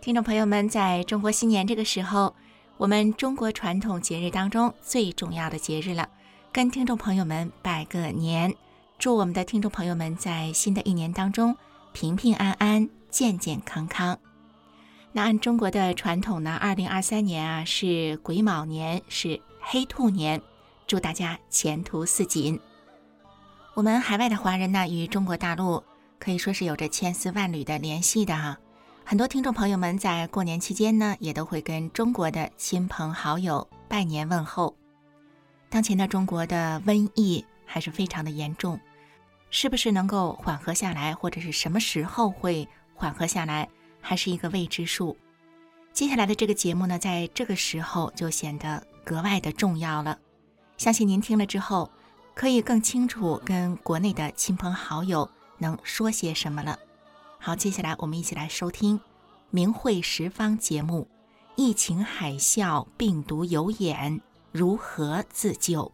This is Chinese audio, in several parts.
听众朋友们，在中国新年这个时候。我们中国传统节日当中最重要的节日了，跟听众朋友们拜个年，祝我们的听众朋友们在新的一年当中平平安安、健健康康。那按中国的传统呢，二零二三年啊是癸卯年，是黑兔年，祝大家前途似锦。我们海外的华人呢，与中国大陆可以说是有着千丝万缕的联系的哈。很多听众朋友们在过年期间呢，也都会跟中国的亲朋好友拜年问候。当前的中国的瘟疫还是非常的严重，是不是能够缓和下来，或者是什么时候会缓和下来，还是一个未知数。接下来的这个节目呢，在这个时候就显得格外的重要了。相信您听了之后，可以更清楚跟国内的亲朋好友能说些什么了。好，接下来我们一起来收听《明慧十方》节目。疫情海啸，病毒有眼，如何自救？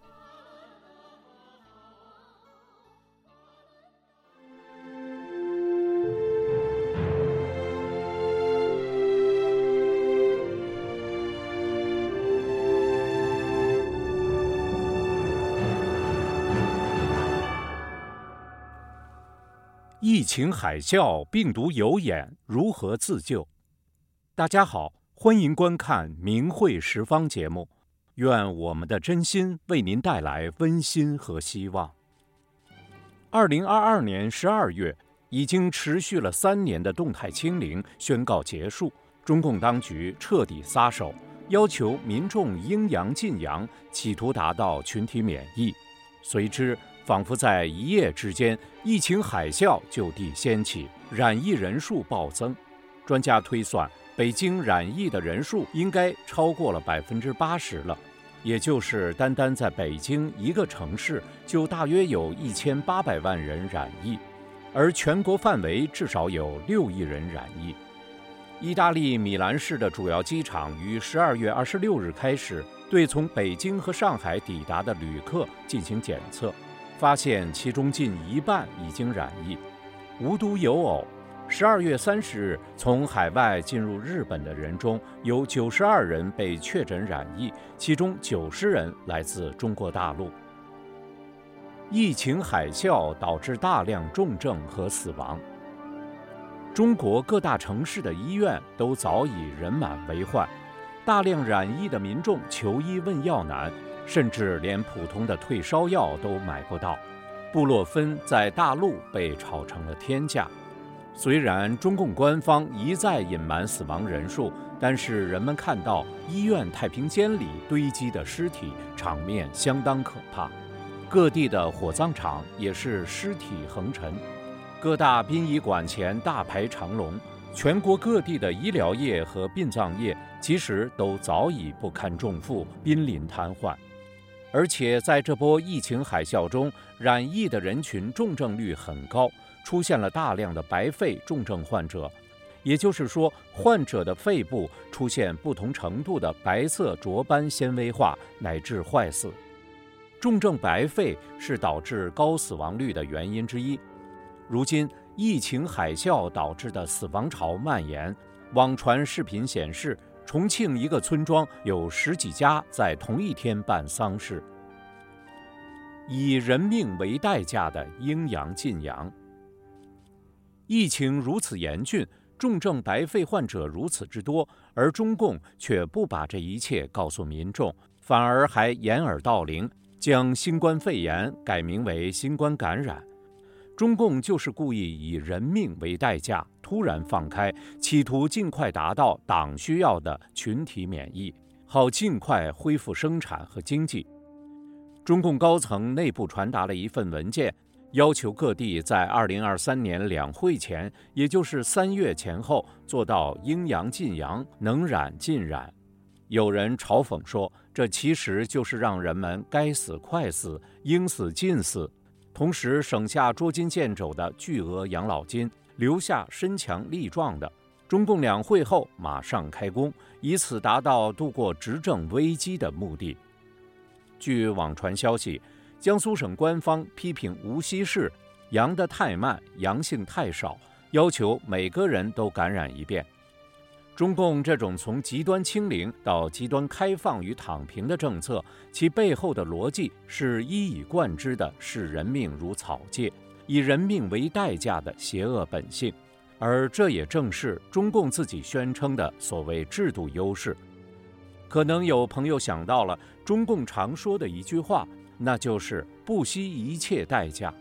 疫情海啸，病毒有眼，如何自救？大家好，欢迎观看《明慧十方》节目，愿我们的真心为您带来温馨和希望。二零二二年十二月，已经持续了三年的动态清零宣告结束，中共当局彻底撒手，要求民众应阳尽阳，企图达到群体免疫，随之。仿佛在一夜之间，疫情海啸就地掀起，染疫人数暴增。专家推算，北京染疫的人数应该超过了百分之八十了，也就是单单在北京一个城市，就大约有一千八百万人染疫，而全国范围至少有六亿人染疫。意大利米兰市的主要机场于十二月二十六日开始对从北京和上海抵达的旅客进行检测。发现其中近一半已经染疫，无独有偶，十二月三十日从海外进入日本的人中有九十二人被确诊染疫，其中九十人来自中国大陆。疫情海啸导致大量重症和死亡，中国各大城市的医院都早已人满为患，大量染疫的民众求医问药难。甚至连普通的退烧药都买不到，布洛芬在大陆被炒成了天价。虽然中共官方一再隐瞒死亡人数，但是人们看到医院太平间里堆积的尸体，场面相当可怕。各地的火葬场也是尸体横陈，各大殡仪馆前大排长龙。全国各地的医疗业和殡葬业其实都早已不堪重负，濒临瘫痪。而且在这波疫情海啸中，染疫的人群重症率很高，出现了大量的白肺重症患者，也就是说，患者的肺部出现不同程度的白色浊斑纤维化乃至坏死。重症白肺是导致高死亡率的原因之一。如今疫情海啸导致的死亡潮蔓延，网传视频显示。重庆一个村庄有十几家在同一天办丧事，以人命为代价的阴阳禁阳。疫情如此严峻，重症白肺患者如此之多，而中共却不把这一切告诉民众，反而还掩耳盗铃，将新冠肺炎改名为新冠感染。中共就是故意以人命为代价，突然放开，企图尽快达到党需要的群体免疫，好尽快恢复生产和经济。中共高层内部传达了一份文件，要求各地在二零二三年两会前，也就是三月前后，做到应阳尽阳，能染尽染。有人嘲讽说，这其实就是让人们该死快死，应死尽死，同时省下捉襟见肘的巨额养老金，留下身强力壮的。中共两会后马上开工，以此达到度过执政危机的目的。据网传消息，江苏省官方批评无锡市阳得太慢，阳性太少，要求每个人都感染一遍。中共这种从极端清零到极端开放与躺平的政策，其背后的逻辑是一以贯之的视人命如草芥，以人命为代价的邪恶本性。而这也正是中共自己宣称的所谓制度优势。可能有朋友想到了中共常说的一句话，那就是“不惜一切代价”。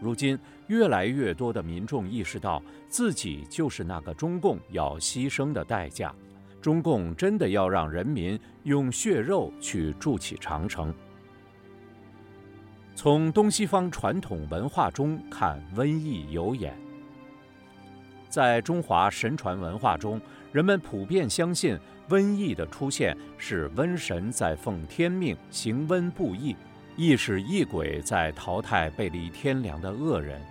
如今，越来越多的民众意识到自己就是那个中共要牺牲的代价。中共真的要让人民用血肉去筑起长城。从东西方传统文化中看瘟疫有眼。在中华神传文化中，人们普遍相信瘟疫的出现是瘟神在奉天命行瘟布疫，亦是异鬼在淘汰背离天良的恶人。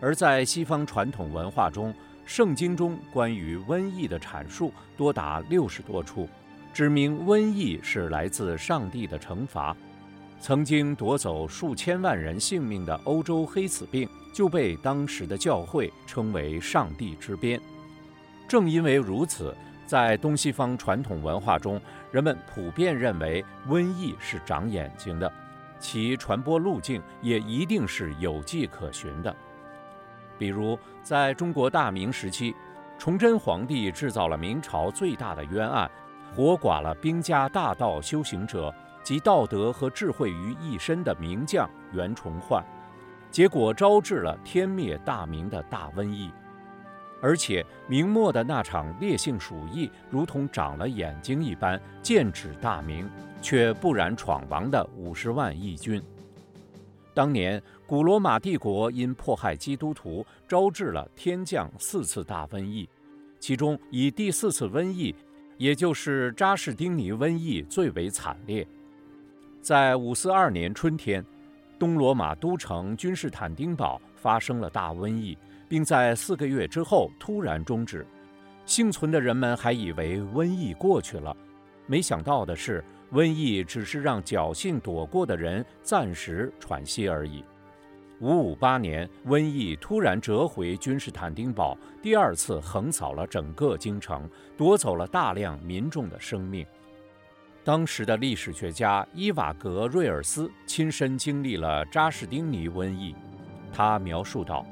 而在西方传统文化中，圣经中关于瘟疫的阐述多达六十多处，指明瘟疫是来自上帝的惩罚。曾经夺走数千万人性命的欧洲黑死病，就被当时的教会称为“上帝之鞭”。正因为如此，在东西方传统文化中，人们普遍认为瘟疫是长眼睛的，其传播路径也一定是有迹可循的。比如，在中国大明时期，崇祯皇帝制造了明朝最大的冤案，活剐了兵家大道修行者。集道德和智慧于一身的名将袁崇焕，结果招致了天灭大明的大瘟疫。而且明末的那场烈性鼠疫，如同长了眼睛一般，剑指大明，却不染闯王的五十万义军。当年古罗马帝国因迫害基督徒，招致了天降四次大瘟疫，其中以第四次瘟疫，也就是扎士丁尼瘟疫最为惨烈。在五四二年春天，东罗马都城君士坦丁堡发生了大瘟疫，并在四个月之后突然终止。幸存的人们还以为瘟疫过去了，没想到的是，瘟疫只是让侥幸躲过的人暂时喘息而已。五五八年，瘟疫突然折回君士坦丁堡，第二次横扫了整个京城，夺走了大量民众的生命。当时的历史学家伊瓦格瑞尔斯亲身经历了扎士丁尼瘟疫，他描述道：“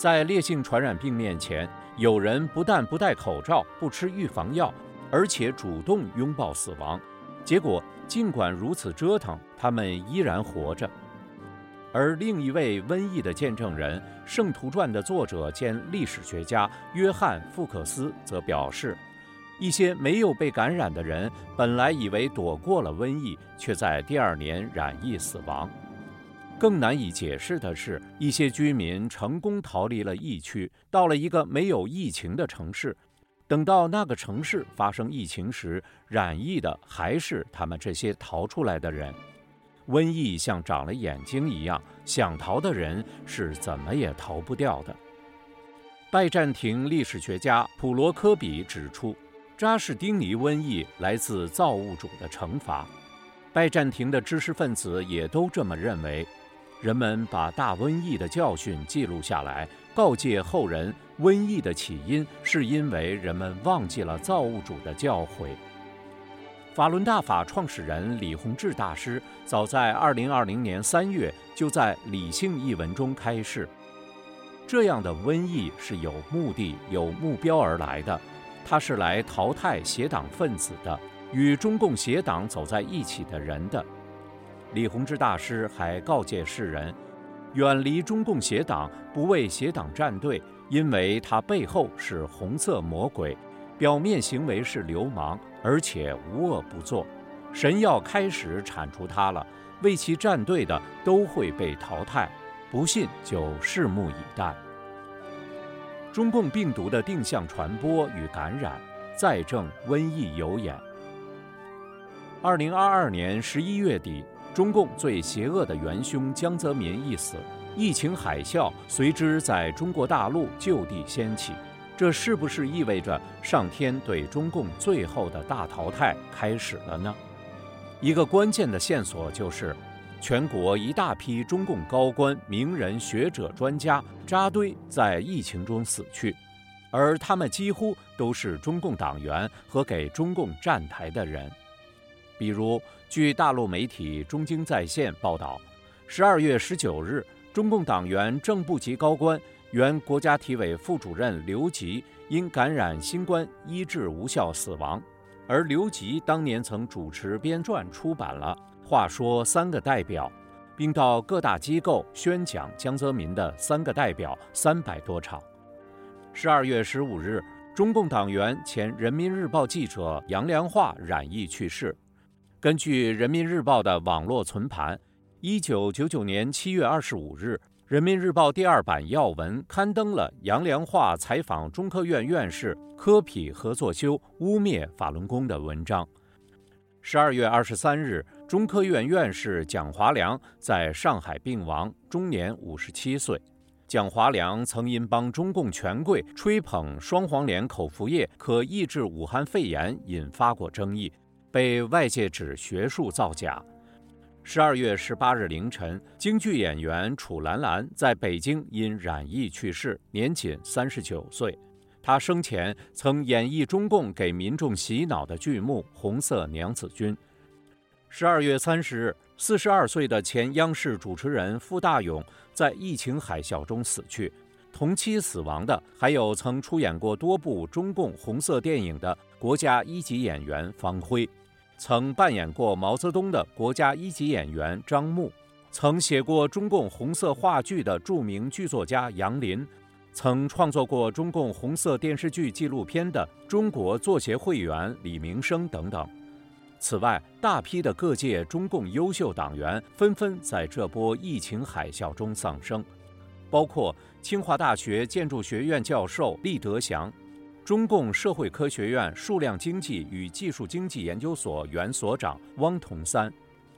在烈性传染病面前，有人不但不戴口罩、不吃预防药，而且主动拥抱死亡。结果，尽管如此折腾，他们依然活着。”而另一位瘟疫的见证人，《圣徒传》的作者兼历史学家约翰·福克斯则表示。一些没有被感染的人，本来以为躲过了瘟疫，却在第二年染疫死亡。更难以解释的是，一些居民成功逃离了疫区，到了一个没有疫情的城市。等到那个城市发生疫情时，染疫的还是他们这些逃出来的人。瘟疫像长了眼睛一样，想逃的人是怎么也逃不掉的。拜占庭历史学家普罗科比指出。扎士丁尼瘟疫来自造物主的惩罚，拜占庭的知识分子也都这么认为。人们把大瘟疫的教训记录下来，告诫后人：瘟疫的起因是因为人们忘记了造物主的教诲。法轮大法创始人李洪志大师早在2020年3月就在《理性》一文中开示：这样的瘟疫是有目的、有目标而来的。它是来淘汰邪党分子的，与中共邪党走在一起的人的。李洪志大师还告诫世人，远离中共邪党，不为邪党站队，因为他背后是红色魔鬼，表面行为是流氓，而且无恶不作。神要开始铲除他了，为其站队的都会被淘汰。不信就拭目以待。中共病毒的定向传播与感染，再证瘟疫有眼。二零二二年十一月底，中共最邪恶的元凶江泽民一死，疫情海啸随之在中国大陆就地掀起。这是不是意味着上天对中共最后的大淘汰开始了呢？一个关键的线索就是，全国一大批中共高官、名人、学者、专家扎堆在疫情中死去，而他们几乎都是中共党员和给中共站台的人。比如，据大陆媒体中经在线报道，十二月十九日，中共党员正部级高官。原国家体委副主任刘吉因感染新冠医治无效死亡，而刘吉当年曾主持编撰出版了《话说三个代表》，并到各大机构宣讲江泽民的三个代表三百多场。十二月十五日，中共党员、前人民日报记者杨良化染疫去世。根据人民日报的网络存盘，一九九九年七月二十五日。人民日报第二版要闻刊登了杨良化采访中科院院士科匹合作修污蔑法轮功的文章。十二月二十三日，中科院院士蒋华良在上海病亡，终年五十七岁。蒋华良曾因帮中共权贵吹捧双黄连口服液可抑制武汉肺炎，引发过争议，被外界指学术造假。十二月十八日凌晨，京剧演员楚兰兰在北京因染疫去世，年仅三十九岁。她生前曾演绎中共给民众洗脑的剧目《红色娘子军》。十二月三十日，四十二岁的前央视主持人傅大勇在疫情海啸中死去。同期死亡的还有曾出演过多部中共红色电影的国家一级演员方辉。曾扮演过毛泽东的国家一级演员张牧，曾写过中共红色话剧的著名剧作家杨林，曾创作过中共红色电视剧纪录片的中国作协会员李明生等等。此外，大批的各界中共优秀党员纷纷在这波疫情海啸中丧生，包括清华大学建筑学院教授厉德祥。中共社会科学院数量经济与技术经济研究所原所长汪同三，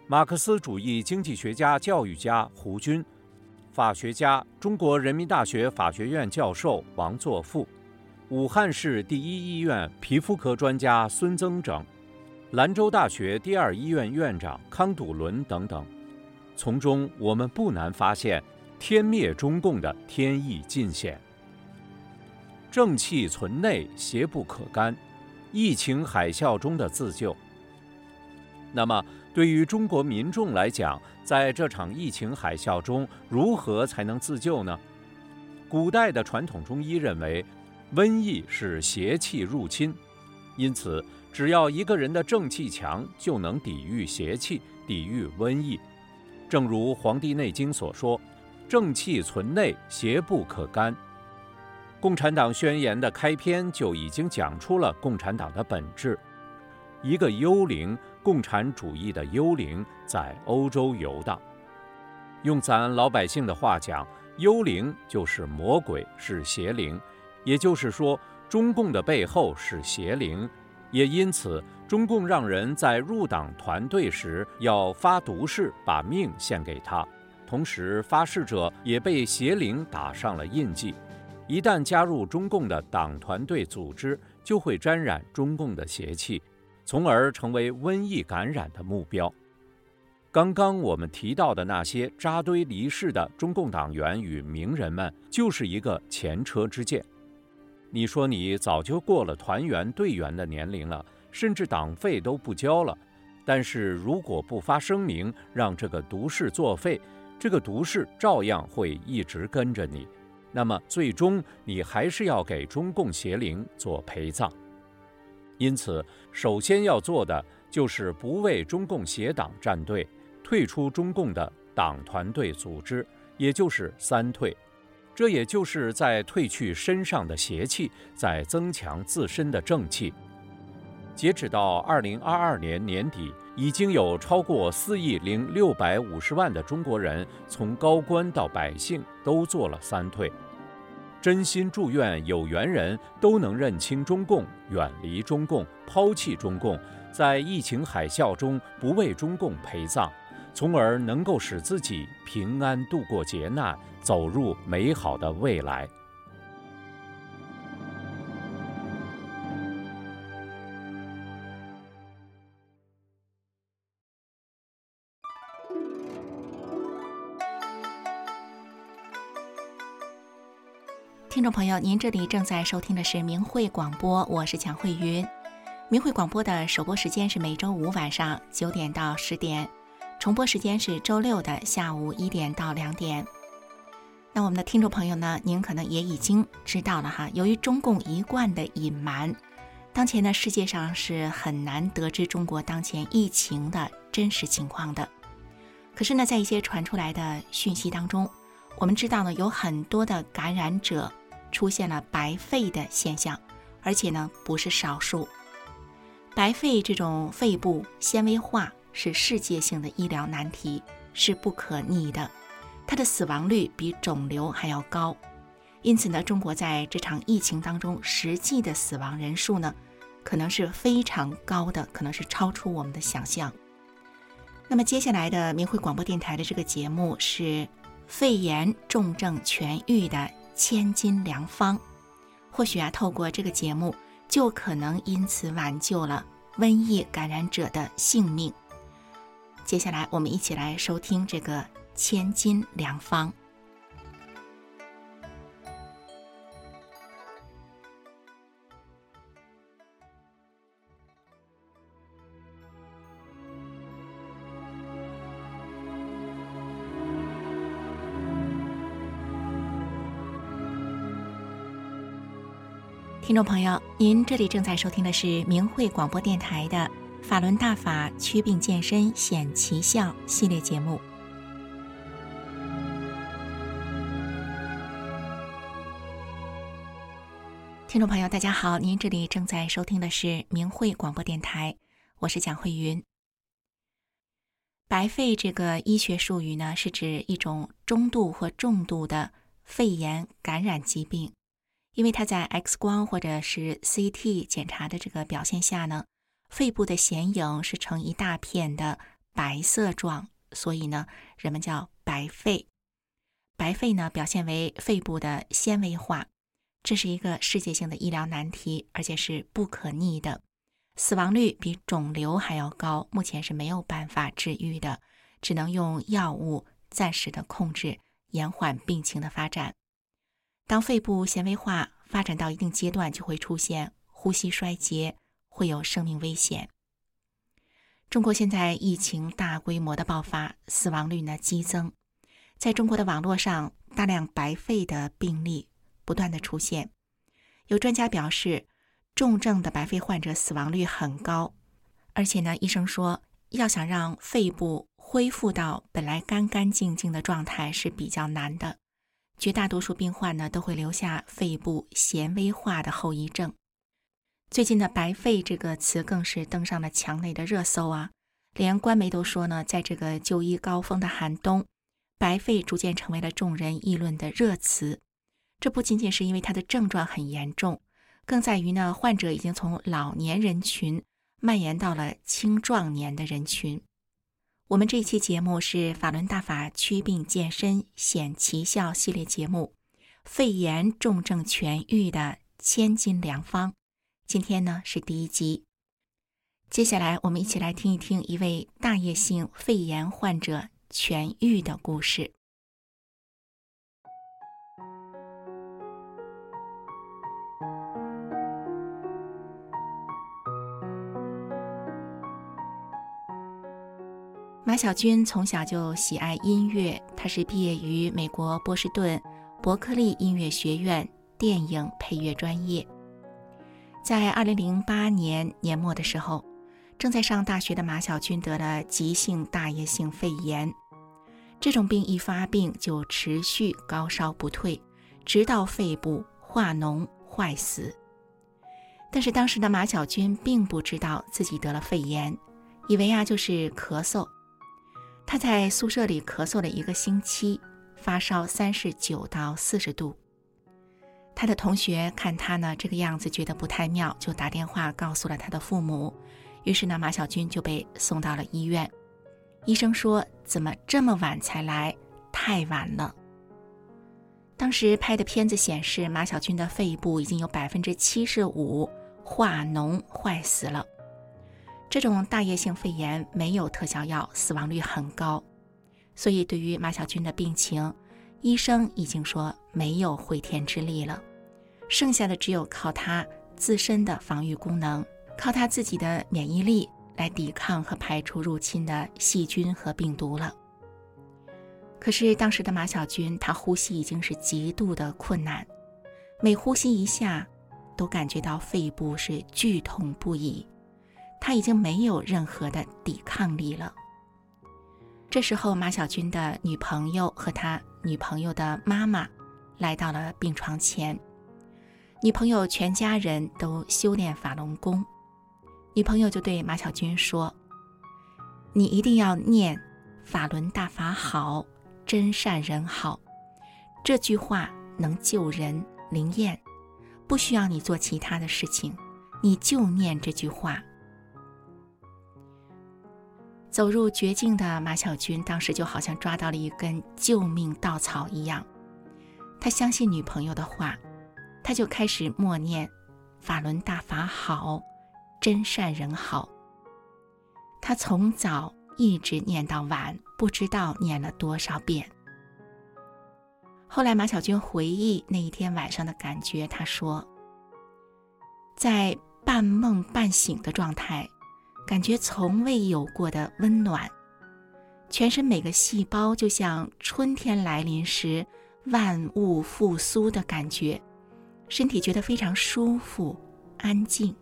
马克思主义经济学家、教育家胡军，法学家、中国人民大学法学院教授王作富，武汉市第一医院皮肤科专家孙增整，兰州大学第二医院院长康笃伦等等。从中，我们不难发现，天灭中共的天意尽显。正气存内，邪不可干。疫情海啸中的自救。那么，对于中国民众来讲，在这场疫情海啸中，如何才能自救呢？古代的传统中医认为，瘟疫是邪气入侵，因此，只要一个人的正气强，就能抵御邪气，抵御瘟疫。正如《黄帝内经》所说：“正气存内，邪不可干。”共产党宣言的开篇就已经讲出了共产党的本质：一个幽灵，共产主义的幽灵在欧洲游荡。用咱老百姓的话讲，幽灵就是魔鬼，是邪灵。也就是说，中共的背后是邪灵，也因此，中共让人在入党团队时要发毒誓，把命献给他，同时发誓者也被邪灵打上了印记。一旦加入中共的党团队组织，就会沾染中共的邪气，从而成为瘟疫感染的目标。刚刚我们提到的那些扎堆离世的中共党员与名人们，就是一个前车之鉴。你说你早就过了团员队员的年龄了，甚至党费都不交了，但是如果不发声明让这个毒誓作废，这个毒誓照样会一直跟着你。那么，最终你还是要给中共邪灵做陪葬。因此，首先要做的就是不为中共邪党站队，退出中共的党团队组织，也就是三退。这也就是在褪去身上的邪气，在增强自身的正气。截止到二零二二年年底，已经有超过四亿零六百五十万的中国人，从高官到百姓都做了三退。真心祝愿有缘人都能认清中共，远离中共，抛弃中共，在疫情海啸中不为中共陪葬，从而能够使自己平安度过劫难，走入美好的未来。听众朋友，您这里正在收听的是明慧广播，我是蒋慧云。明慧广播的首播时间是每周五晚上九点到十点，重播时间是周六的下午一点到两点。那我们的听众朋友呢，您可能也已经知道了哈，由于中共一贯的隐瞒，当前呢世界上是很难得知中国当前疫情的真实情况的。可是呢，在一些传出来的讯息当中，我们知道呢，有很多的感染者。出现了白肺的现象，而且呢不是少数。白肺这种肺部纤维化是世界性的医疗难题，是不可逆的。它的死亡率比肿瘤还要高，因此呢，中国在这场疫情当中实际的死亡人数呢，可能是非常高的，可能是超出我们的想象。那么接下来的明慧广播电台的这个节目是肺炎重症痊愈的。千金良方，或许啊，透过这个节目，就可能因此挽救了瘟疫感染者的性命。接下来，我们一起来收听这个千金良方。听众朋友，您这里正在收听的是明慧广播电台的《法轮大法祛病健身显奇效》系列节目。听众朋友，大家好，您这里正在收听的是明慧广播电台，我是蒋慧云。白肺这个医学术语呢，是指一种中度或重度的肺炎感染疾病。因为它在 X 光或者是 CT 检查的这个表现下呢，肺部的显影是呈一大片的白色状，所以呢，人们叫白肺。白肺呢，表现为肺部的纤维化，这是一个世界性的医疗难题，而且是不可逆的，死亡率比肿瘤还要高，目前是没有办法治愈的，只能用药物暂时的控制，延缓病情的发展。当肺部纤维化发展到一定阶段，就会出现呼吸衰竭，会有生命危险。中国现在疫情大规模的爆发，死亡率呢激增，在中国的网络上，大量白肺的病例不断的出现。有专家表示，重症的白肺患者死亡率很高，而且呢，医生说，要想让肺部恢复到本来干干净净的状态是比较难的。绝大多数病患呢都会留下肺部纤维化的后遗症。最近的“白肺”这个词更是登上了墙内的热搜啊！连官媒都说呢，在这个就医高峰的寒冬，“白肺”逐渐成为了众人议论的热词。这不仅仅是因为它的症状很严重，更在于呢，患者已经从老年人群蔓延到了青壮年的人群。我们这期节目是法轮大法祛病健身显奇效系列节目，肺炎重症痊愈的千金良方。今天呢是第一集，接下来我们一起来听一听一位大叶性肺炎患者痊愈的故事。马小军从小就喜爱音乐，他是毕业于美国波士顿伯克利音乐学院电影配乐专业。在二零零八年年末的时候，正在上大学的马小军得了急性大叶性肺炎，这种病一发病就持续高烧不退，直到肺部化脓坏死。但是当时的马小军并不知道自己得了肺炎。以为啊就是咳嗽。他在宿舍里咳嗽了一个星期，发烧三十九到四十度。他的同学看他呢这个样子，觉得不太妙，就打电话告诉了他的父母。于是呢，马小军就被送到了医院。医生说：“怎么这么晚才来？太晚了。”当时拍的片子显示，马小军的肺部已经有百分之七十五化脓坏死了。这种大叶性肺炎没有特效药，死亡率很高。所以，对于马小军的病情，医生已经说没有回天之力了，剩下的只有靠他自身的防御功能，靠他自己的免疫力来抵抗和排除入侵的细菌和病毒了。可是当时的马小军，他呼吸已经是极度的困难，每呼吸一下，都感觉到肺部是剧痛不已，他已经没有任何的抵抗力了。这时候，马小军的女朋友和他女朋友的妈妈来到了病床前。女朋友全家人都修炼法轮功，女朋友就对马小军说：“你一定要念‘法轮大法好，真善人好’这句话，能救人灵验，不需要你做其他的事情，你就念这句话。”走入绝境的马小军，当时就好像抓到了一根救命稻草一样。他相信女朋友的话，他就开始默念“法轮大法好，真善人好”。他从早一直念到晚，不知道念了多少遍。后来，马小军回忆那一天晚上的感觉，他说：“在半梦半醒的状态。”感觉从未有过的温暖，全身每个细胞就像春天来临时万物复苏的感觉，身体觉得非常舒服、安静。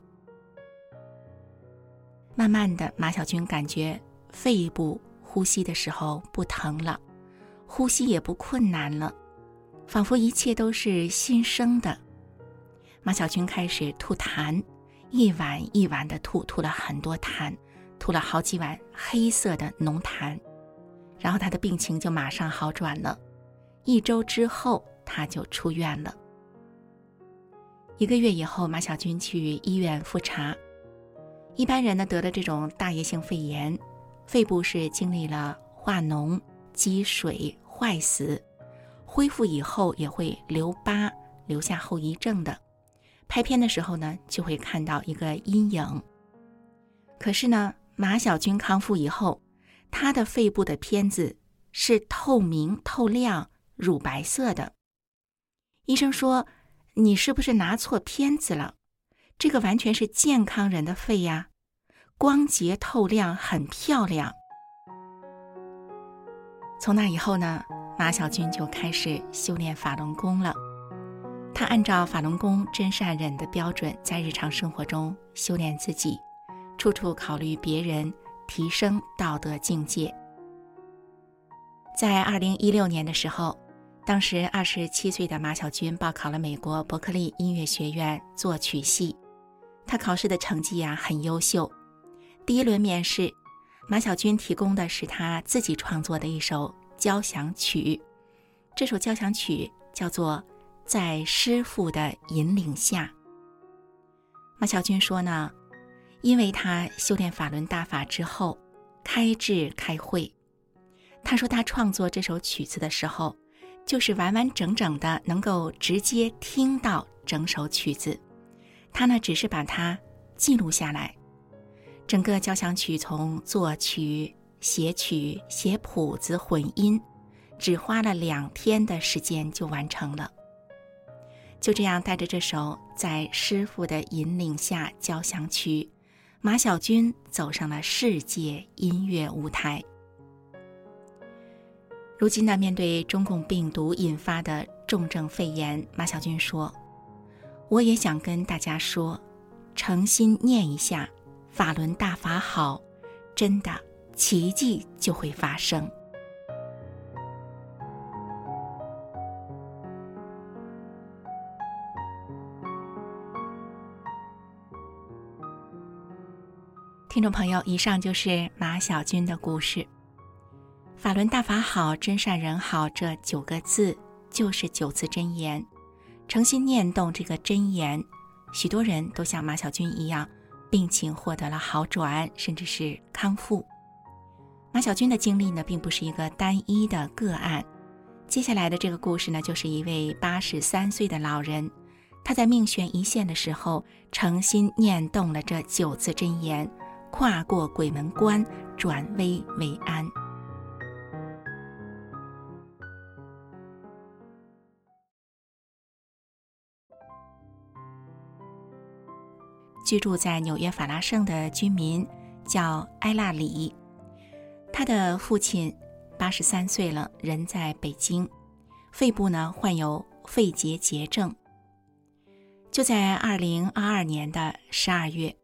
慢慢的，马小军感觉肺部呼吸的时候不疼了，呼吸也不困难了，仿佛一切都是新生的。马小军开始吐痰。一碗一碗的吐，吐了很多痰，吐了好几碗黑色的浓痰，然后他的病情就马上好转了。一周之后，他就出院了。一个月以后，马小军去医院复查。一般人呢得了这种大叶性肺炎，肺部是经历了化脓、积水、坏死，恢复以后也会留疤，留下后遗症的。拍片的时候呢，就会看到一个阴影。可是呢，马小军康复以后，他的肺部的片子是透明透亮、乳白色的。医生说：“你是不是拿错片子了？这个完全是健康人的肺呀，光洁透亮，很漂亮。”从那以后呢，马小军就开始修炼法轮功了。他按照法轮功真善忍的标准，在日常生活中修炼自己，处处考虑别人，提升道德境界。在二零一六年的时候，当时二十七岁的马小军报考了美国伯克利音乐学院作曲系。他考试的成绩呀很优秀。第一轮面试，马小军提供的是他自己创作的一首交响曲，这首交响曲叫做。在师傅的引领下，马小军说呢，因为他修炼法轮大法之后，开智开慧。他说他创作这首曲子的时候，就是完完整整的能够直接听到整首曲子。他呢，只是把它记录下来。整个交响曲从作曲、写曲、写谱子、混音，只花了两天的时间就完成了。就这样带着这首在师傅的引领下交响曲，马小军走上了世界音乐舞台。如今呢，面对中共病毒引发的重症肺炎，马小军说：“我也想跟大家说，诚心念一下‘法轮大法好’，真的奇迹就会发生。”听众朋友，以上就是马小军的故事。法轮大法好，真善人好，这九个字就是九字真言。诚心念动这个真言，许多人都像马小军一样，病情获得了好转，甚至是康复。马小军的经历呢，并不是一个单一的个案。接下来的这个故事呢，就是一位八十三岁的老人，他在命悬一线的时候，诚心念动了这九字真言。跨过鬼门关，转危为安。居住在纽约法拉盛的居民叫埃拉里，他的父亲八十三岁了，人在北京，肺部呢患有肺结节症。就在二零二二年的十二月。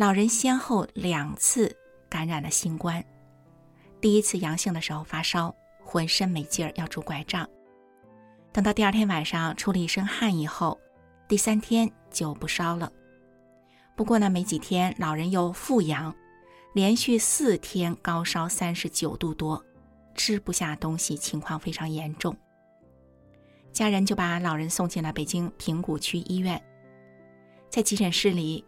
老人先后两次感染了新冠，第一次阳性的时候发烧，浑身没劲儿，要拄拐杖。等到第二天晚上出了一身汗以后，第三天就不烧了。不过呢，没几天老人又复阳，连续四天高烧三十九度多，吃不下东西，情况非常严重。家人就把老人送进了北京平谷区医院，在急诊室里。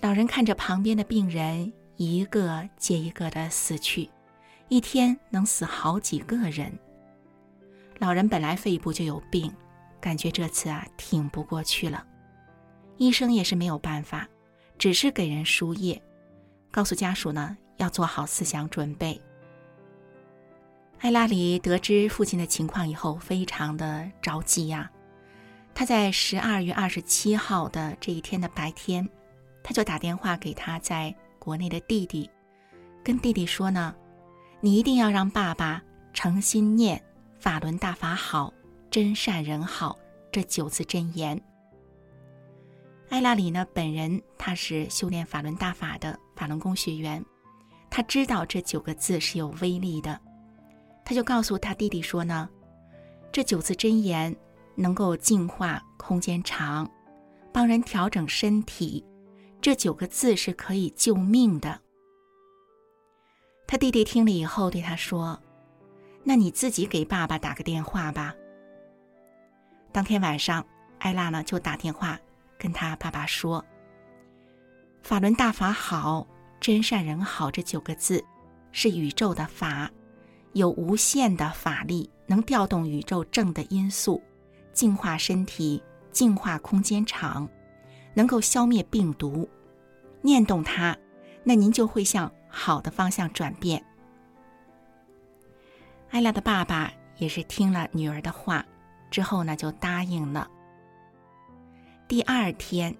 老人看着旁边的病人一个接一个的死去，一天能死好几个人。老人本来肺部就有病，感觉这次啊挺不过去了。医生也是没有办法，只是给人输液，告诉家属呢要做好思想准备。艾拉里得知父亲的情况以后，非常的着急呀。他在十二月二十七号的这一天的白天。他就打电话给他在国内的弟弟，跟弟弟说呢：“你一定要让爸爸诚心念‘法轮大法好，真善人好’这九字真言。”艾拉里呢，本人他是修炼法轮大法的法轮功学员，他知道这九个字是有威力的，他就告诉他弟弟说呢：“这九字真言能够净化空间场，帮人调整身体。”这九个字是可以救命的。他弟弟听了以后对他说：“那你自己给爸爸打个电话吧。”当天晚上，艾拉呢就打电话跟他爸爸说：“法轮大法好，真善人好。”这九个字是宇宙的法，有无限的法力，能调动宇宙正的因素，净化身体，净化空间场。能够消灭病毒，念动它，那您就会向好的方向转变。艾拉的爸爸也是听了女儿的话之后呢，就答应了。第二天，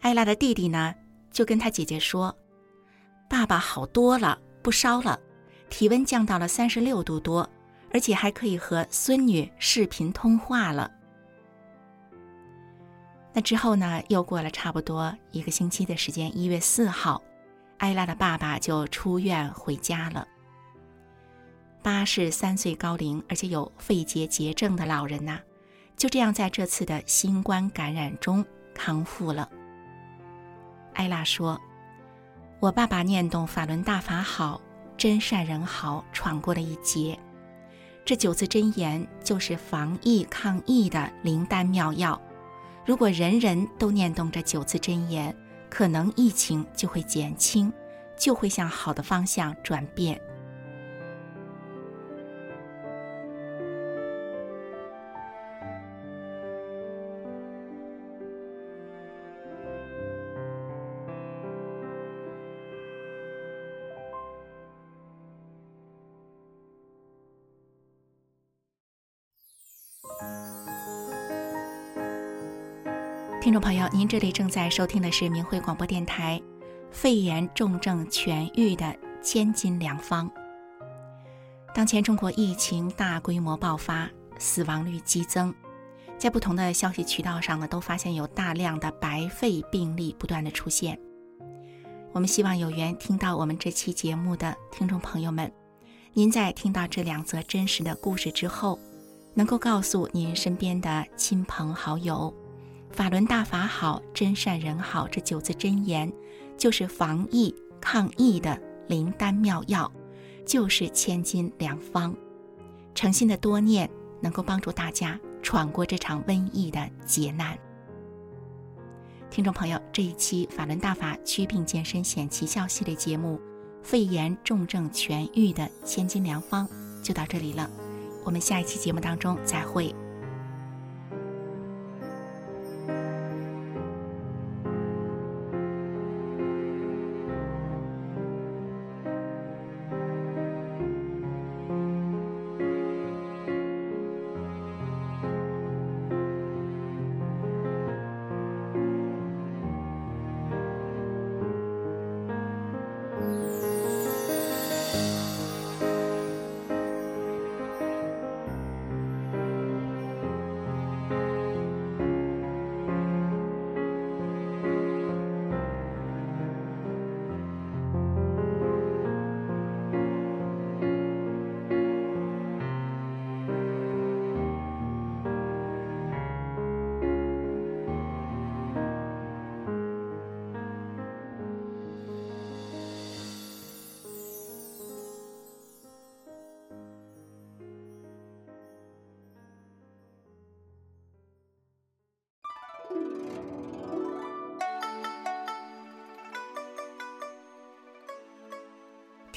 艾拉的弟弟呢就跟他姐姐说：“爸爸好多了，不烧了，体温降到了三十六度多，而且还可以和孙女视频通话了。”那之后呢？又过了差不多一个星期的时间，一月四号，艾拉的爸爸就出院回家了。八十三岁高龄，而且有肺结节症的老人呐，就这样在这次的新冠感染中康复了。艾拉说：“我爸爸念动法轮大法好，真善人好，闯过了一劫。这九字真言就是防疫抗疫的灵丹妙药。”如果人人都念动这九字真言，可能疫情就会减轻，就会向好的方向转变。听众朋友，您这里正在收听的是明慧广播电台《肺炎重症痊愈的千金良方》。当前中国疫情大规模爆发，死亡率激增，在不同的消息渠道上呢，都发现有大量的白肺病例不断的出现。我们希望有缘听到我们这期节目的听众朋友们，您在听到这两则真实的故事之后，能够告诉您身边的亲朋好友。法轮大法好，真善人好，这九字真言就是防疫抗疫的灵丹妙药，就是千金良方。诚心的多念，能够帮助大家闯过这场瘟疫的劫难。听众朋友，这一期法轮大法祛病健身显奇效系列节目《肺炎重症痊愈的千金良方》就到这里了，我们下一期节目当中再会。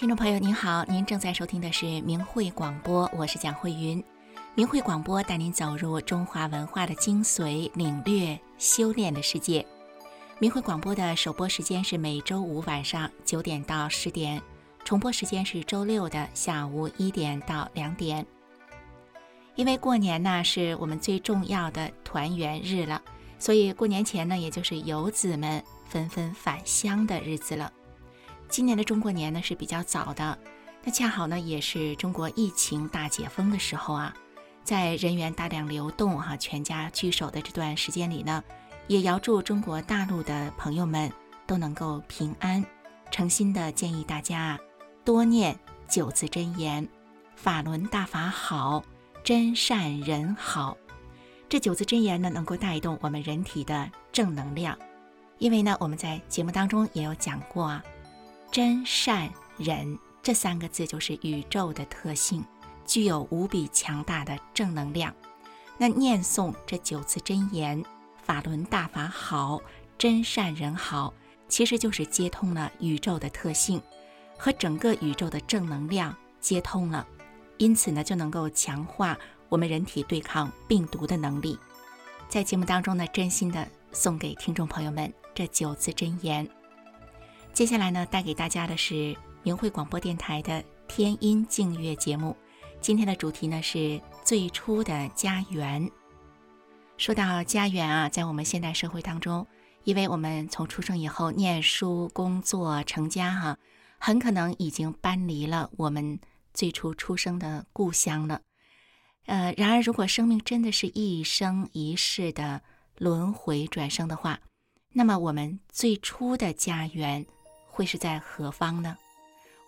众朋友您好，您正在收听的是明慧广播，我是蒋慧云。明慧广播带您走入中华文化的精髓，领略修炼的世界。明慧广播的首播时间是每周五晚上九点到十点，重播时间是周六的下午一点到两点。因为过年呢是我们最重要的团圆日了，所以过年前呢，也就是游子们纷纷返乡的日子了。今年的中国年呢是比较早的，那恰好呢也是中国疫情大解封的时候啊，在人员大量流动哈、全家聚首的这段时间里呢，也遥祝中国大陆的朋友们都能够平安。诚心的建议大家多念九字真言：法轮大法好，真善人好。这九字真言呢，能够带动我们人体的正能量，因为呢我们在节目当中也有讲过啊。真善人这三个字就是宇宙的特性，具有无比强大的正能量。那念诵这九字真言，法轮大法好，真善人好，其实就是接通了宇宙的特性，和整个宇宙的正能量接通了，因此呢，就能够强化我们人体对抗病毒的能力。在节目当中呢，真心的送给听众朋友们这九字真言。接下来呢，带给大家的是明慧广播电台的天音净月节目。今天的主题呢是最初的家园。说到家园啊，在我们现代社会当中，因为我们从出生以后念书、工作、成家哈，很可能已经搬离了我们最初出生的故乡了。呃，然而如果生命真的是一生一世的轮回转生的话，那么我们最初的家园。会是在何方呢？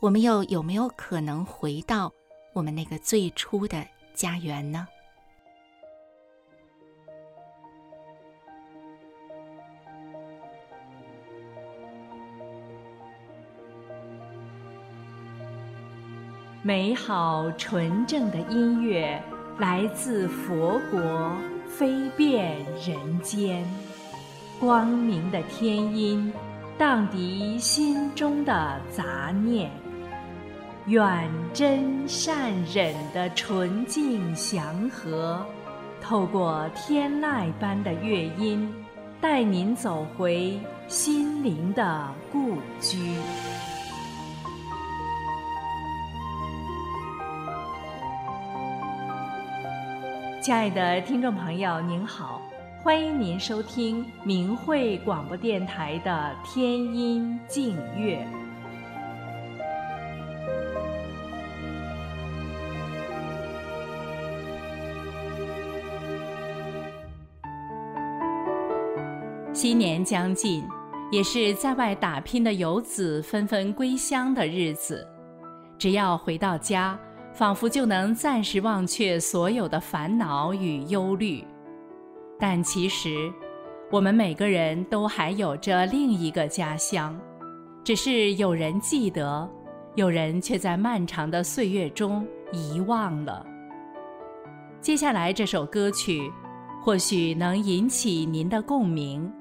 我们又有没有可能回到我们那个最初的家园呢？美好纯正的音乐来自佛国，飞遍人间，光明的天音。荡涤心中的杂念，愿真善忍的纯净祥和，透过天籁般的乐音，带您走回心灵的故居。亲爱的听众朋友，您好。欢迎您收听明慧广播电台的天音静月。新年将近，也是在外打拼的游子纷纷归乡的日子。只要回到家，仿佛就能暂时忘却所有的烦恼与忧虑。但其实，我们每个人都还有着另一个家乡，只是有人记得，有人却在漫长的岁月中遗忘了。接下来这首歌曲，或许能引起您的共鸣，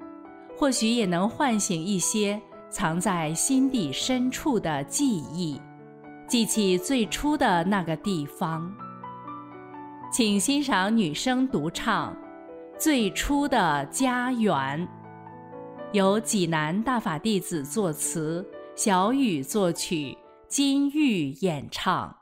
或许也能唤醒一些藏在心底深处的记忆，记起最初的那个地方。请欣赏女声独唱《最初的家园》。由济南大法弟子作词，小雨作曲，金玉演唱。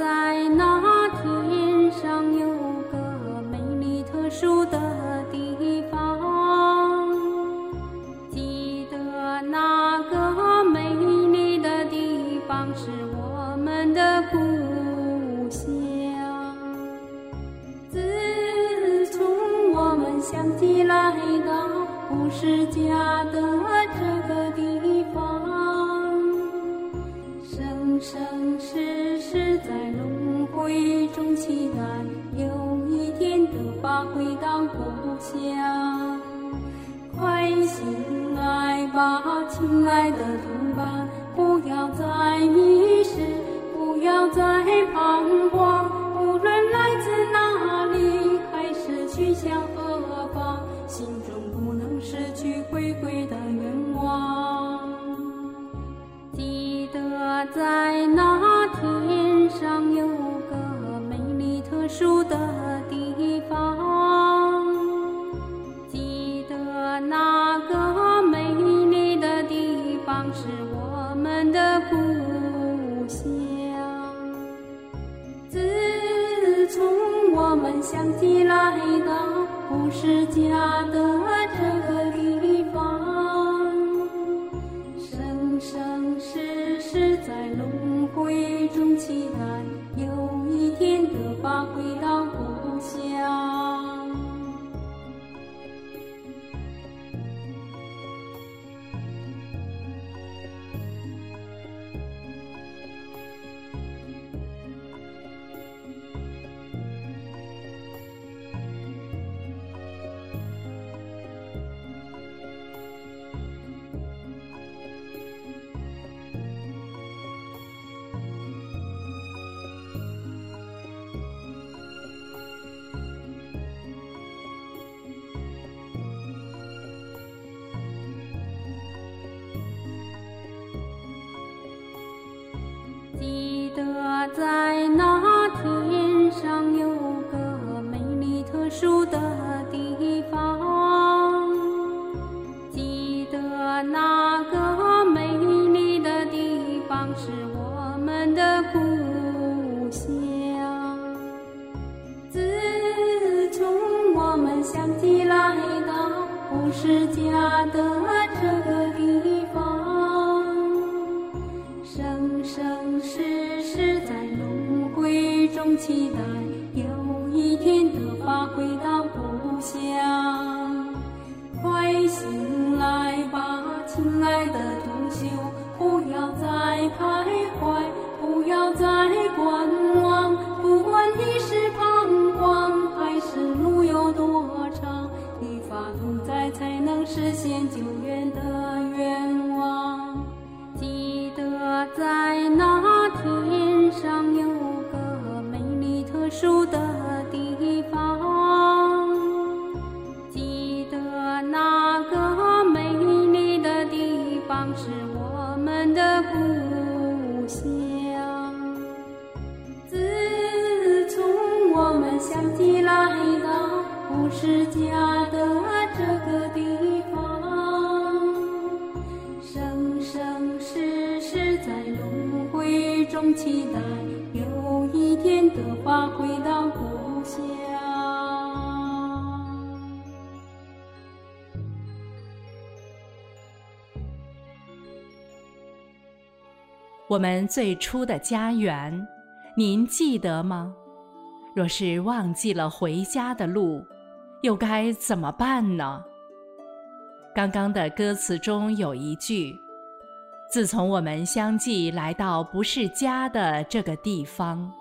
在那天上有。个美丽特殊的地方，记得那个美丽的地方是我们的故乡。自从我们相继来到不是家在我们最初的家园，您记得吗？若是忘记了回家的路，又该怎么办呢？刚刚的歌词中有一句：“自从我们相继来到不是家的这个地方，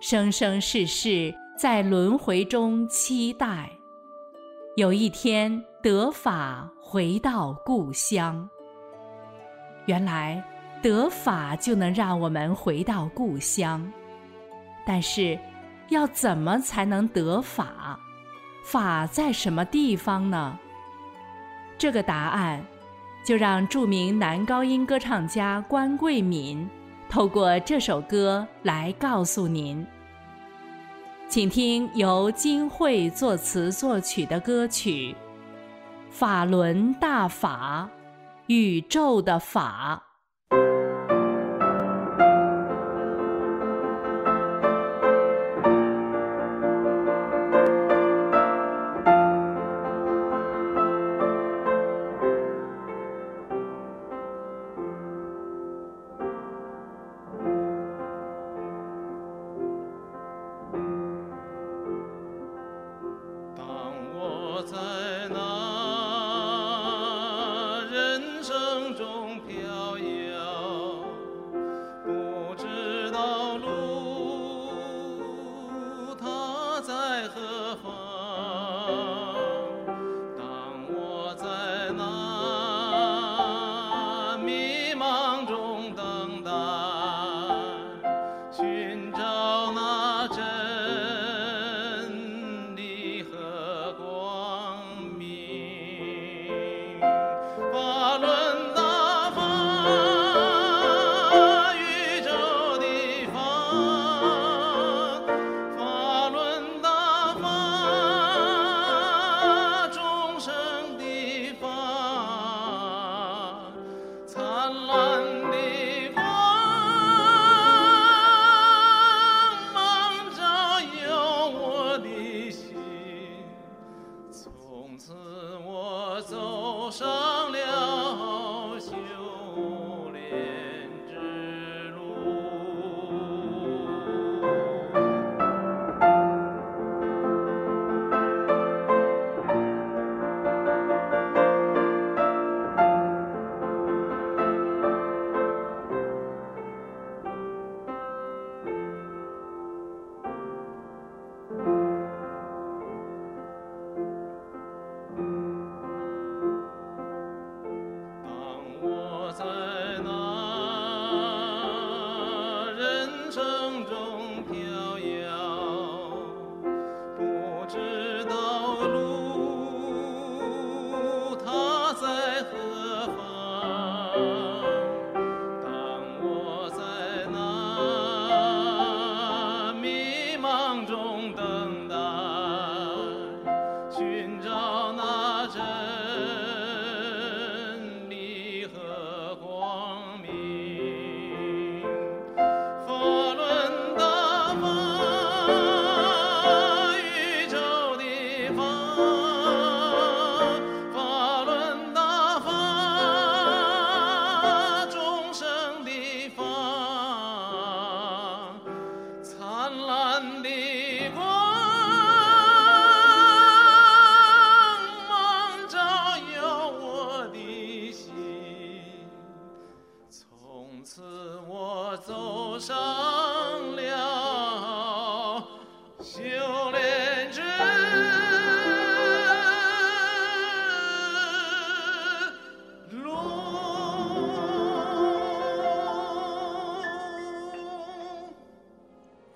生生世世在轮回中期待，有一天得法回到故乡。”原来得法就能让我们回到故乡，但是要怎么才能得法？法在什么地方呢？这个答案，就让著名男高音歌唱家关桂敏透过这首歌来告诉您。请听由金慧作词作曲的歌曲《法轮大法》，宇宙的法。人生中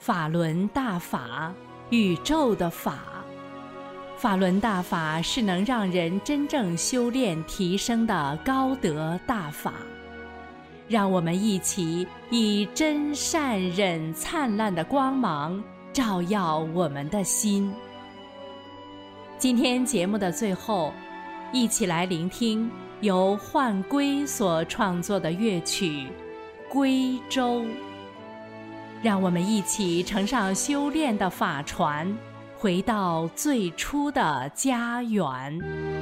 法轮大法，宇宙的法。法轮大法是能让人真正修炼提升的高德大法。让我们一起以真善忍灿烂的光芒照耀我们的心。今天节目的最后，一起来聆听由幻归所创作的乐曲《归舟》。让我们一起乘上修炼的法船，回到最初的家园。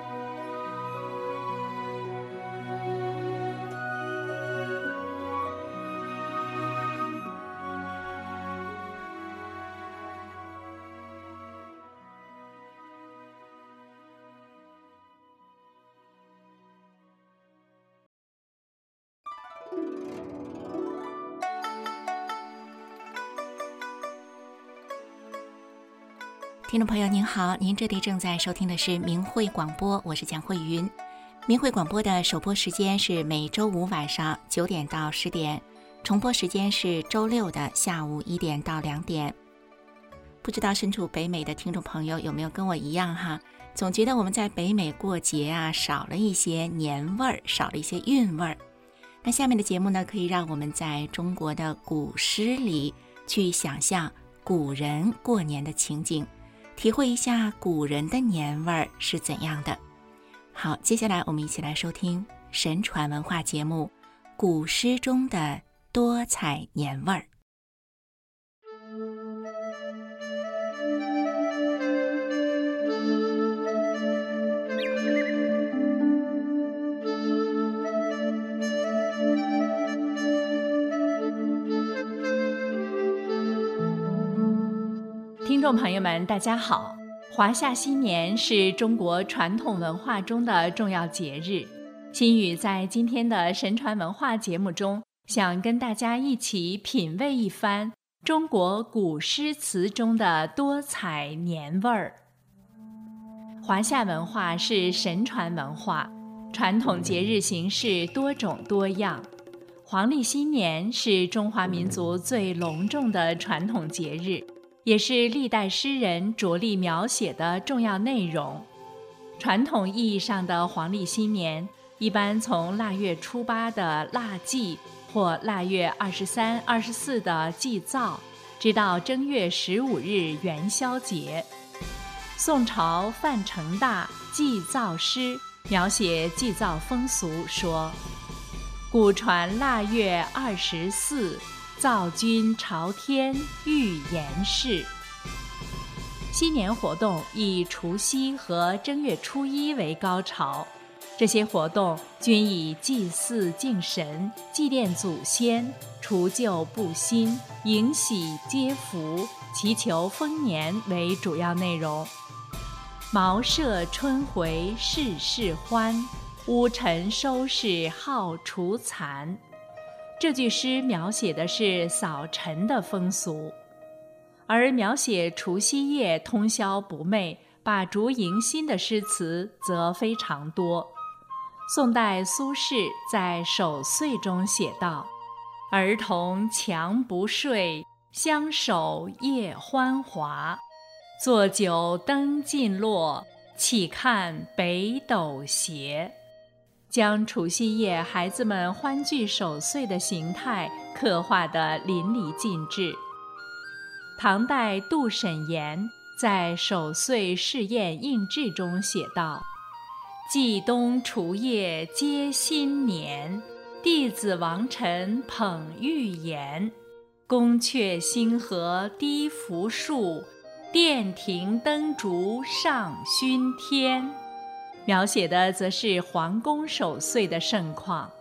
众朋友您好，您这里正在收听的是明慧广播，我是蒋慧云。明慧广播的首播时间是每周五晚上九点到十点，重播时间是周六的下午一点到两点。不知道身处北美的听众朋友有没有跟我一样哈，总觉得我们在北美过节啊少了一些年味儿，少了一些韵味儿。那下面的节目呢，可以让我们在中国的古诗里去想象古人过年的情景。体会一下古人的年味儿是怎样的。好，接下来我们一起来收听神传文化节目《古诗中的多彩年味儿》。朋友们，大家好！华夏新年是中国传统文化中的重要节日。心雨在今天的神传文化节目中，想跟大家一起品味一番中国古诗词中的多彩年味儿。华夏文化是神传文化，传统节日形式多种多样。黄历新年是中华民族最隆重的传统节日。也是历代诗人着力描写的重要内容。传统意义上的黄历新年，一般从腊月初八的腊祭或腊月二十三、二十四的祭灶，直到正月十五日元宵节。宋朝范成大《祭灶诗》描写祭灶风俗说：“古传腊月二十四。”灶君朝天欲言事。新年活动以除夕和正月初一为高潮，这些活动均以祭祀敬神、祭奠祖先、除旧布新、迎喜接福、祈求丰年为主要内容。茅舍春回事事欢，屋尘收拾好除残。这句诗描写的是扫尘的风俗，而描写除夕夜通宵不寐、把烛迎新的诗词则非常多。宋代苏轼在《守岁》中写道：“儿童强不睡，相守夜欢华。坐酒灯尽落，岂看北斗斜。”将除夕夜孩子们欢聚守岁的形态刻画得淋漓尽致。唐代杜审言在《守岁试验应制》中写道：“祭冬除夜接新年，弟子王臣捧玉言，宫阙星河低拂树，殿庭灯烛上熏天。”描写的则是皇宫守岁的盛况。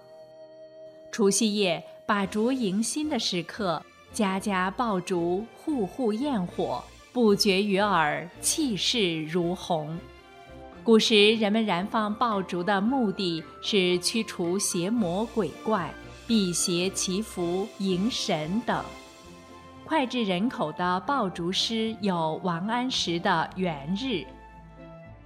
除夕夜把烛迎新的时刻，家家爆竹，户户焰火，不绝于耳，气势如虹。古时人们燃放爆竹的目的是驱除邪魔鬼怪、辟邪祈福、迎神等。脍炙人口的爆竹诗有王安石的《元日》。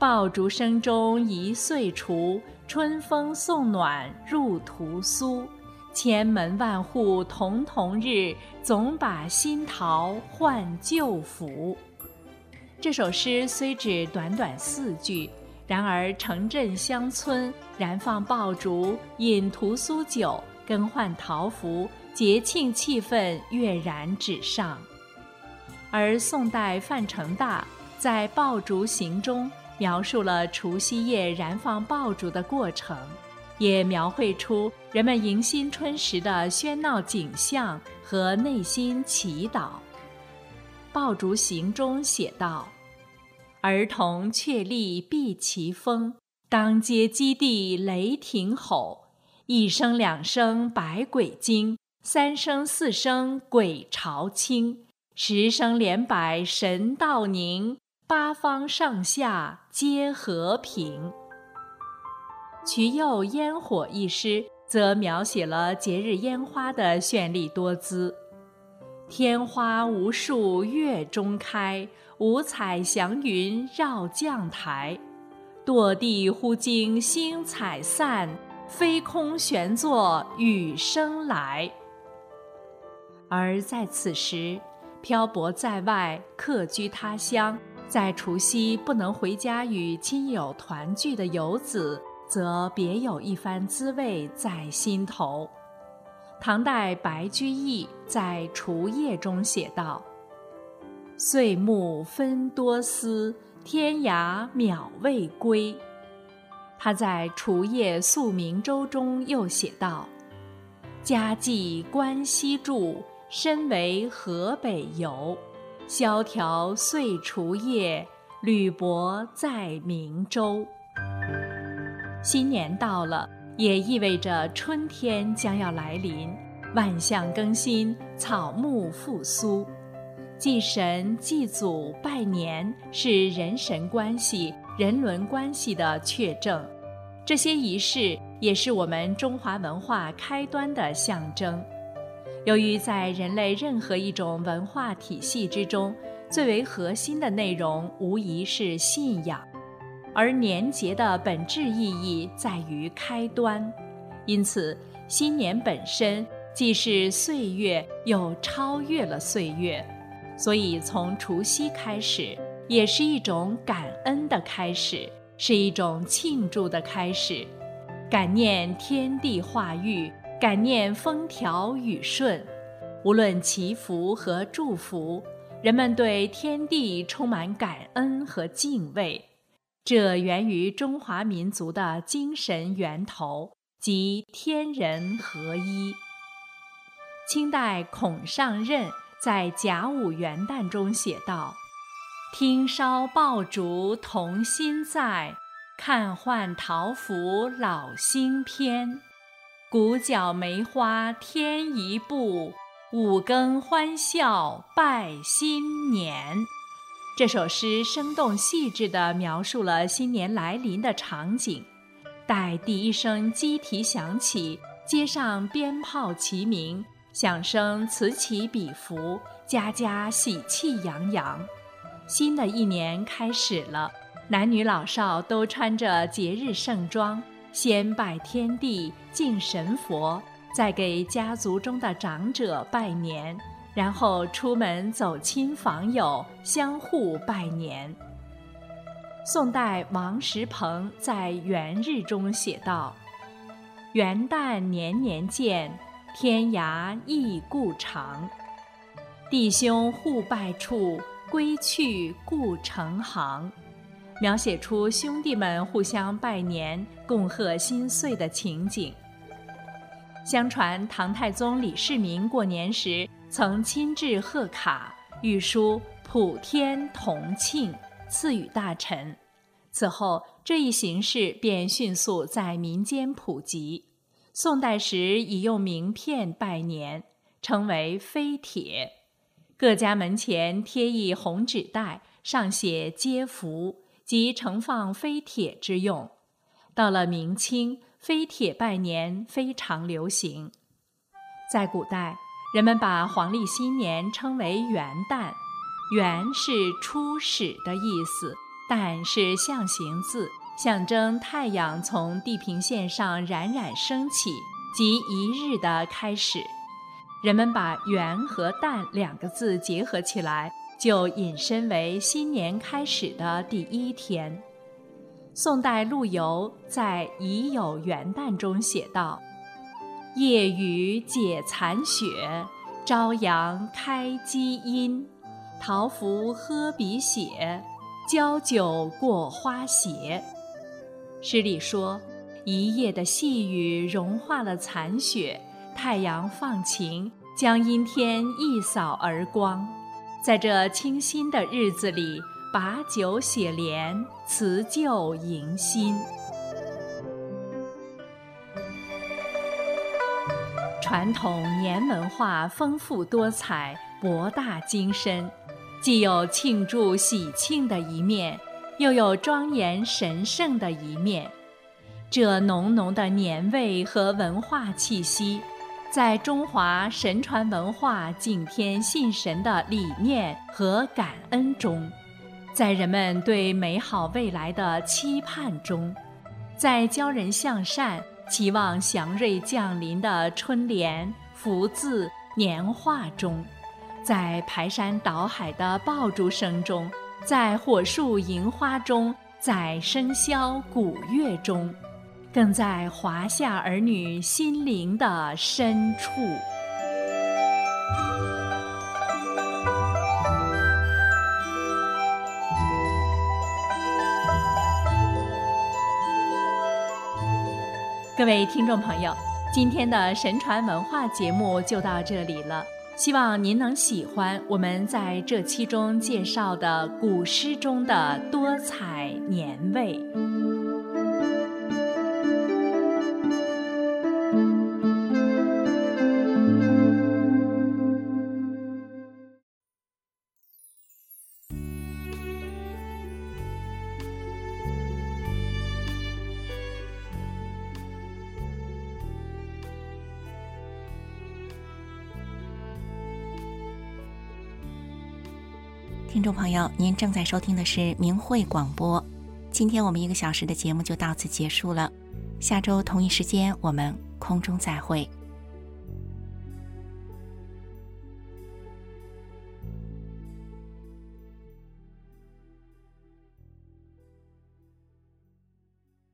爆竹声中一岁除，春风送暖入屠苏。千门万户曈曈日，总把新桃换旧符。这首诗虽只短短四句，然而城镇乡村燃放爆竹、饮屠苏酒、更换桃符，节庆气氛跃然纸上。而宋代范成大在《爆竹行》中描述了除夕夜燃放爆竹的过程，也描绘出人们迎新春时的喧闹景象和内心祈祷。《爆竹行》中写道。儿童确立避其风，当街基地雷霆吼，一声两声百鬼惊，三声四声鬼潮清，十声连百神道宁，八方上下皆和平。瞿右烟火一诗则描写了节日烟花的绚丽多姿。天花无数月中开，五彩祥云绕绛台。堕地忽惊星彩散，飞空旋作雨声来。而在此时，漂泊在外、客居他乡，在除夕不能回家与亲友团聚的游子，则别有一番滋味在心头。唐代白居易在《除夜》中写道：“岁暮分多思，天涯渺未归。”他在《除夜宿明州》中又写道：“家寄关西住，身为河北游。萧条岁除夜，履薄在明州。”新年到了。也意味着春天将要来临，万象更新，草木复苏。祭神、祭祖、拜年是人神关系、人伦关系的确证。这些仪式也是我们中华文化开端的象征。由于在人类任何一种文化体系之中，最为核心的内容无疑是信仰。而年节的本质意义在于开端，因此新年本身既是岁月，又超越了岁月，所以从除夕开始，也是一种感恩的开始，是一种庆祝的开始，感念天地化育，感念风调雨顺，无论祈福和祝福，人们对天地充满感恩和敬畏。这源于中华民族的精神源头，即天人合一。清代孔尚任在甲午元旦中写道：“听烧爆竹童心在，看换桃符老心偏。鼓角梅花添一步，五更欢笑拜新年。”这首诗生动细致地描述了新年来临的场景。待第一声鸡啼响起，街上鞭炮齐鸣，响声此起彼伏，家家喜气洋洋。新的一年开始了，男女老少都穿着节日盛装，先拜天地、敬神佛，再给家族中的长者拜年。然后出门走亲访友，相互拜年。宋代王石鹏在《元日》中写道：“元旦年年见，天涯亦故长。弟兄互拜处，归去故城行。”描写出兄弟们互相拜年、共贺新岁的情景。相传唐太宗李世民过年时。曾亲制贺卡，御书“普天同庆”，赐予大臣。此后，这一形式便迅速在民间普及。宋代时已用名片拜年，称为飞帖。各家门前贴一红纸袋，上写“接福”，即盛放飞铁之用。到了明清，飞铁拜年非常流行。在古代。人们把黄历新年称为元旦，元是初始的意思，旦是象形字，象征太阳从地平线上冉冉升起，即一日的开始。人们把元和旦两个字结合起来，就引申为新年开始的第一天。宋代陆游在《已有元旦》中写道：“夜雨解残雪，朝阳开积阴。桃符喝鼻血，交酒过花斜。”诗里说，一夜的细雨融化了残雪，太阳放晴，将阴天一扫而光。在这清新的日子里，把酒写联，辞旧迎新。传统年文化丰富多彩、博大精深，既有庆祝喜庆的一面，又有庄严神圣的一面。这浓浓的年味和文化气息。在中华神传文化敬天信神的理念和感恩中，在人们对美好未来的期盼中，在教人向善、期望祥瑞降临的春联、福字、年画中，在排山倒海的爆竹声中，在火树银花中，在笙箫鼓乐中。更在华夏儿女心灵的深处。各位听众朋友，今天的神传文化节目就到这里了，希望您能喜欢我们在这期中介绍的古诗中的多彩年味。众朋友，您正在收听的是明慧广播。今天我们一个小时的节目就到此结束了，下周同一时间我们空中再会。